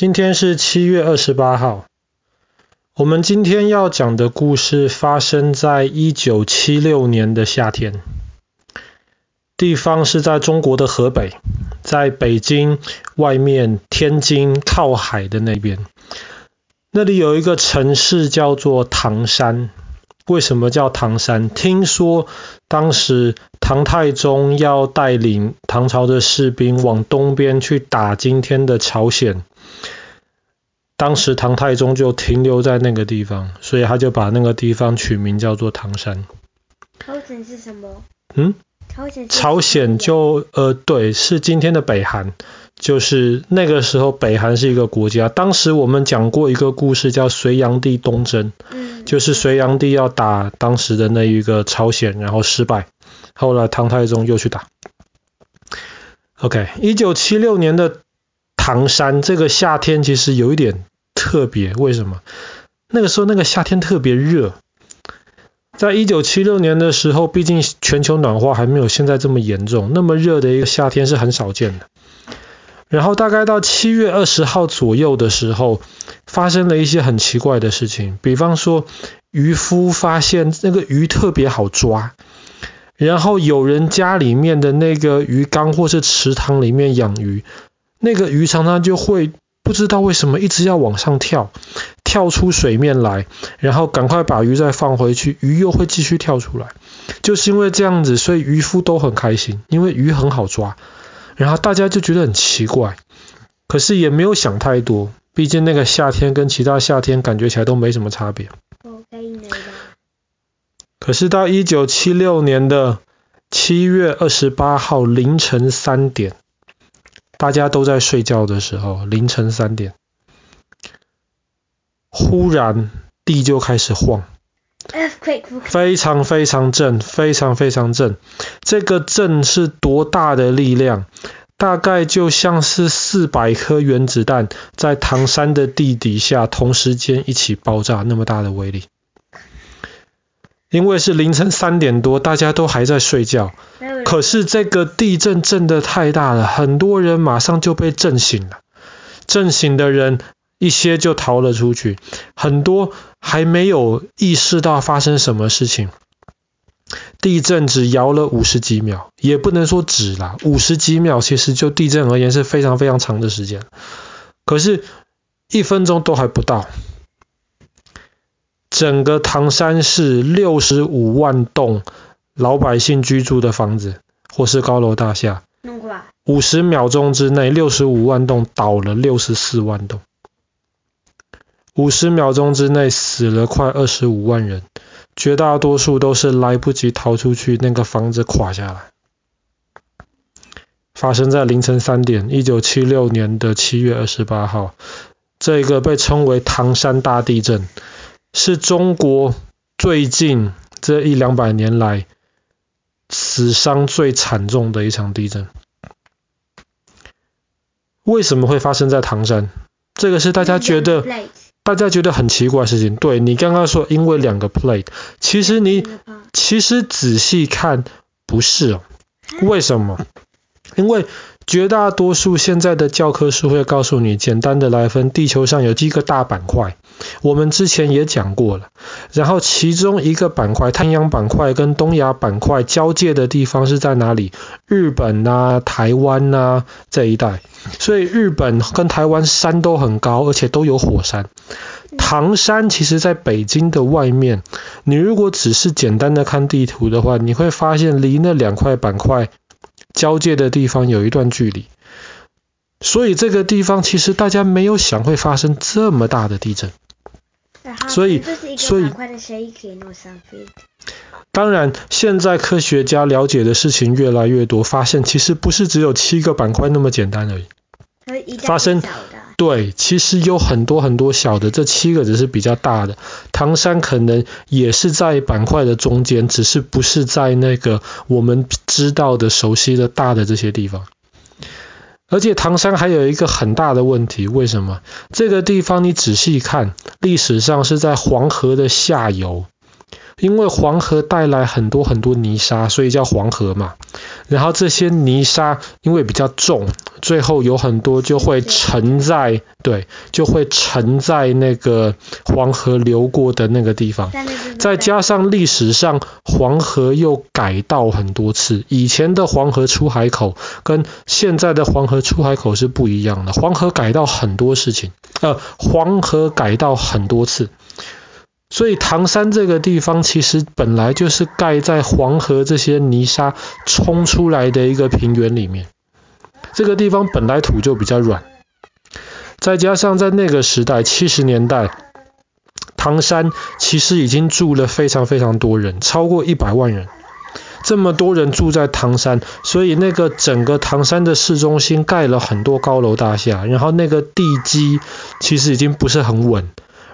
今天是七月二十八号。我们今天要讲的故事发生在一九七六年的夏天，地方是在中国的河北，在北京外面天津靠海的那边。那里有一个城市叫做唐山。为什么叫唐山？听说当时唐太宗要带领唐朝的士兵往东边去打今天的朝鲜。当时唐太宗就停留在那个地方，所以他就把那个地方取名叫做唐山。朝鲜是什么？嗯？朝鲜。朝鲜就呃对，是今天的北韩，就是那个时候北韩是一个国家。当时我们讲过一个故事，叫隋炀帝东征，嗯，就是隋炀帝要打当时的那一个朝鲜，然后失败，后来唐太宗又去打。OK，一九七六年的唐山这个夏天其实有一点。特别为什么？那个时候那个夏天特别热，在一九七六年的时候，毕竟全球暖化还没有现在这么严重，那么热的一个夏天是很少见的。然后大概到七月二十号左右的时候，发生了一些很奇怪的事情，比方说渔夫发现那个鱼特别好抓，然后有人家里面的那个鱼缸或是池塘里面养鱼，那个鱼常常就会。不知道为什么一直要往上跳，跳出水面来，然后赶快把鱼再放回去，鱼又会继续跳出来。就是因为这样子，所以渔夫都很开心，因为鱼很好抓。然后大家就觉得很奇怪，可是也没有想太多，毕竟那个夏天跟其他夏天感觉起来都没什么差别。可是到一九七六年的七月二十八号凌晨三点。大家都在睡觉的时候，凌晨三点，忽然地就开始晃，非常非常震，非常非常震。这个震是多大的力量？大概就像是四百颗原子弹在唐山的地底下同时间一起爆炸，那么大的威力。因为是凌晨三点多，大家都还在睡觉。可是这个地震震得太大了，很多人马上就被震醒了。震醒的人一些就逃了出去，很多还没有意识到发生什么事情。地震只摇了五十几秒，也不能说只啦，五十几秒其实就地震而言是非常非常长的时间。可是，一分钟都还不到。整个唐山市六十五万栋老百姓居住的房子，或是高楼大厦，五十秒钟之内，六十五万栋倒了六十四万栋，五十秒钟之内死了快二十五万人，绝大多数都是来不及逃出去，那个房子垮下来。发生在凌晨三点，一九七六年的七月二十八号，这个被称为唐山大地震。是中国最近这一两百年来死伤最惨重的一场地震。为什么会发生在唐山？这个是大家觉得大家觉得很奇怪的事情。对，你刚刚说因为两个 plate，其实你其实仔细看不是哦。为什么？因为绝大多数现在的教科书会告诉你，简单的来分，地球上有几个大板块。我们之前也讲过了，然后其中一个板块，太平洋板块跟东亚板块交界的地方是在哪里？日本啊、台湾啊这一带。所以日本跟台湾山都很高，而且都有火山。唐山其实在北京的外面，你如果只是简单的看地图的话，你会发现离那两块板块交界的地方有一段距离。所以这个地方其实大家没有想会发生这么大的地震。所以，所以，当然，现在科学家了解的事情越来越多，发现其实不是只有七个板块那么简单而已。发生，对，其实有很多很多小的，这七个只是比较大的。唐山可能也是在板块的中间，只是不是在那个我们知道的、熟悉的大的这些地方。而且唐山还有一个很大的问题，为什么？这个地方你仔细看，历史上是在黄河的下游，因为黄河带来很多很多泥沙，所以叫黄河嘛。然后这些泥沙因为比较重，最后有很多就会沉在，对，就会沉在那个黄河流过的那个地方。再加上历史上黄河又改道很多次，以前的黄河出海口跟现在的黄河出海口是不一样的。黄河改道很多事情，呃，黄河改道很多次。所以唐山这个地方其实本来就是盖在黄河这些泥沙冲出来的一个平原里面，这个地方本来土就比较软，再加上在那个时代七十年代，唐山其实已经住了非常非常多人，超过一百万人，这么多人住在唐山，所以那个整个唐山的市中心盖了很多高楼大厦，然后那个地基其实已经不是很稳。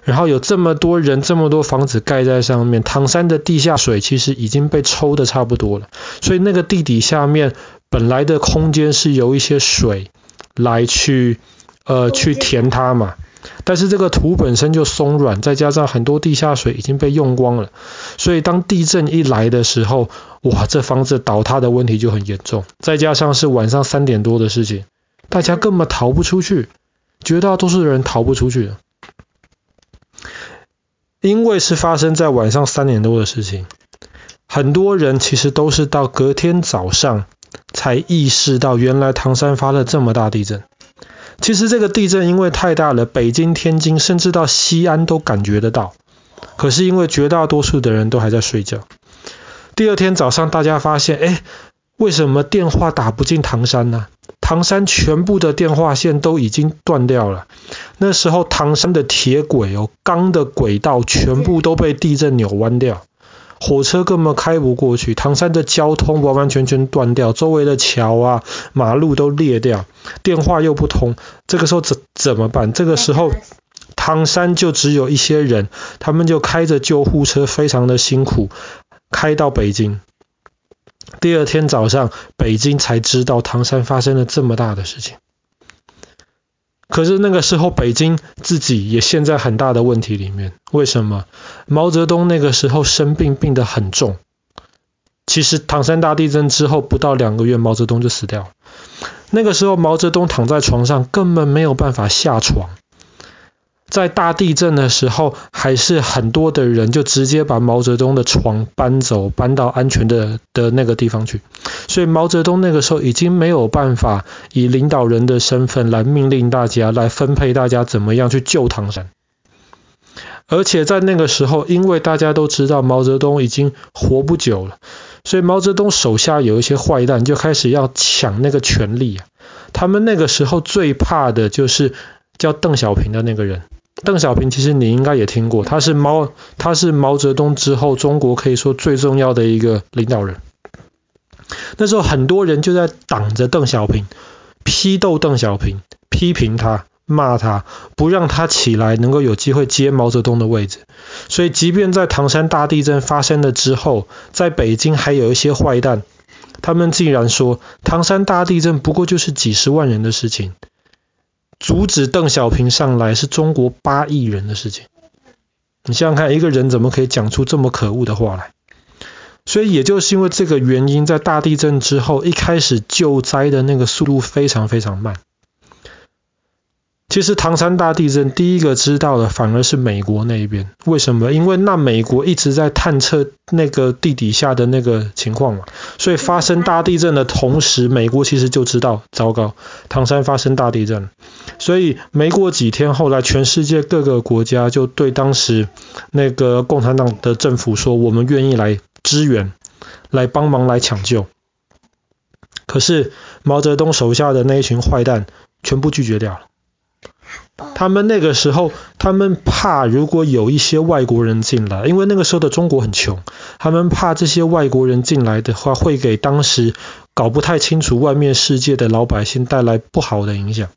然后有这么多人，这么多房子盖在上面，唐山的地下水其实已经被抽得差不多了，所以那个地底下面本来的空间是由一些水来去呃去填它嘛，但是这个土本身就松软，再加上很多地下水已经被用光了，所以当地震一来的时候，哇，这房子倒塌的问题就很严重，再加上是晚上三点多的事情，大家根本逃不出去，绝大多数人逃不出去的。因为是发生在晚上三点多的事情，很多人其实都是到隔天早上才意识到，原来唐山发了这么大地震。其实这个地震因为太大了，北京、天津甚至到西安都感觉得到。可是因为绝大多数的人都还在睡觉，第二天早上大家发现，哎，为什么电话打不进唐山呢？唐山全部的电话线都已经断掉了。那时候唐山的铁轨哦，钢的轨道全部都被地震扭弯掉，火车根本开不过去。唐山的交通完完全全断掉，周围的桥啊、马路都裂掉，电话又不通。这个时候怎怎么办？这个时候唐山就只有一些人，他们就开着救护车，非常的辛苦，开到北京。第二天早上，北京才知道唐山发生了这么大的事情。可是那个时候，北京自己也陷在很大的问题里面。为什么？毛泽东那个时候生病，病得很重。其实唐山大地震之后不到两个月，毛泽东就死掉了。那个时候，毛泽东躺在床上，根本没有办法下床。在大地震的时候，还是很多的人就直接把毛泽东的床搬走，搬到安全的的那个地方去。所以毛泽东那个时候已经没有办法以领导人的身份来命令大家，来分配大家怎么样去救唐山。而且在那个时候，因为大家都知道毛泽东已经活不久了，所以毛泽东手下有一些坏蛋就开始要抢那个权力啊。他们那个时候最怕的就是叫邓小平的那个人。邓小平其实你应该也听过，他是毛他是毛泽东之后中国可以说最重要的一个领导人。那时候很多人就在挡着邓小平，批斗邓小平，批评他，骂他，不让他起来能够有机会接毛泽东的位置。所以即便在唐山大地震发生了之后，在北京还有一些坏蛋，他们竟然说唐山大地震不过就是几十万人的事情。阻止邓小平上来是中国八亿人的事情，你想想看，一个人怎么可以讲出这么可恶的话来？所以也就是因为这个原因，在大地震之后，一开始救灾的那个速度非常非常慢。其实唐山大地震第一个知道的反而是美国那一边，为什么？因为那美国一直在探测那个地底下的那个情况嘛，所以发生大地震的同时，美国其实就知道，糟糕，唐山发生大地震。所以没过几天，后来全世界各个国家就对当时那个共产党的政府说，我们愿意来支援，来帮忙来抢救。可是毛泽东手下的那一群坏蛋全部拒绝掉了。他们那个时候，他们怕如果有一些外国人进来，因为那个时候的中国很穷，他们怕这些外国人进来的话，会给当时搞不太清楚外面世界的老百姓带来不好的影响，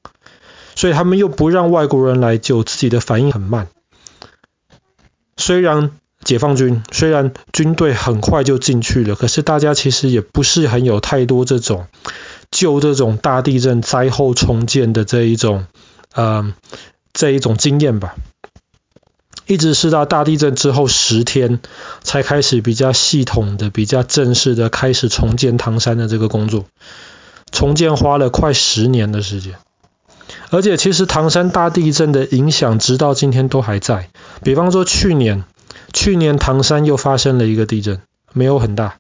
所以他们又不让外国人来救，自己的反应很慢。虽然解放军，虽然军队很快就进去了，可是大家其实也不是很有太多这种救这种大地震灾后重建的这一种。嗯，这一种经验吧，一直是到大地震之后十天，才开始比较系统的、比较正式的开始重建唐山的这个工作。重建花了快十年的时间，而且其实唐山大地震的影响直到今天都还在。比方说去年，去年唐山又发生了一个地震，没有很大，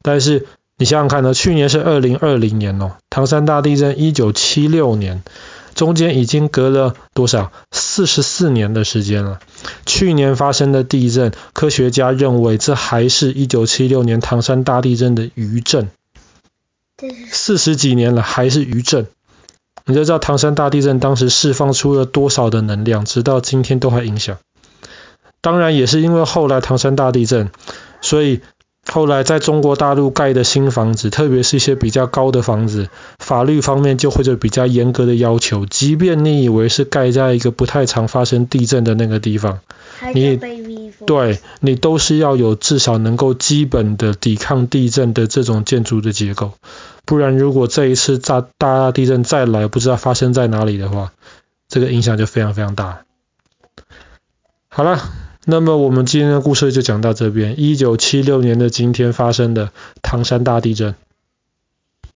但是你想想看呢，去年是二零二零年哦，唐山大地震一九七六年，中间已经隔了多少？四十四年的时间了。去年发生的地震，科学家认为这还是一九七六年唐山大地震的余震。四十几年了，还是余震，你就知道唐山大地震当时释放出了多少的能量，直到今天都还影响。当然也是因为后来唐山大地震，所以后来在中国大陆盖的新房子，特别是一些比较高的房子，法律方面就会有比较严格的要求，即便你以为是盖在一个不太常发生地震的那个地方，你对你都是要有至少能够基本的抵抗地震的这种建筑的结构。不然，如果这一次大大地震再来，不知道发生在哪里的话，这个影响就非常非常大。好了，那么我们今天的故事就讲到这边。一九七六年的今天发生的唐山大地震。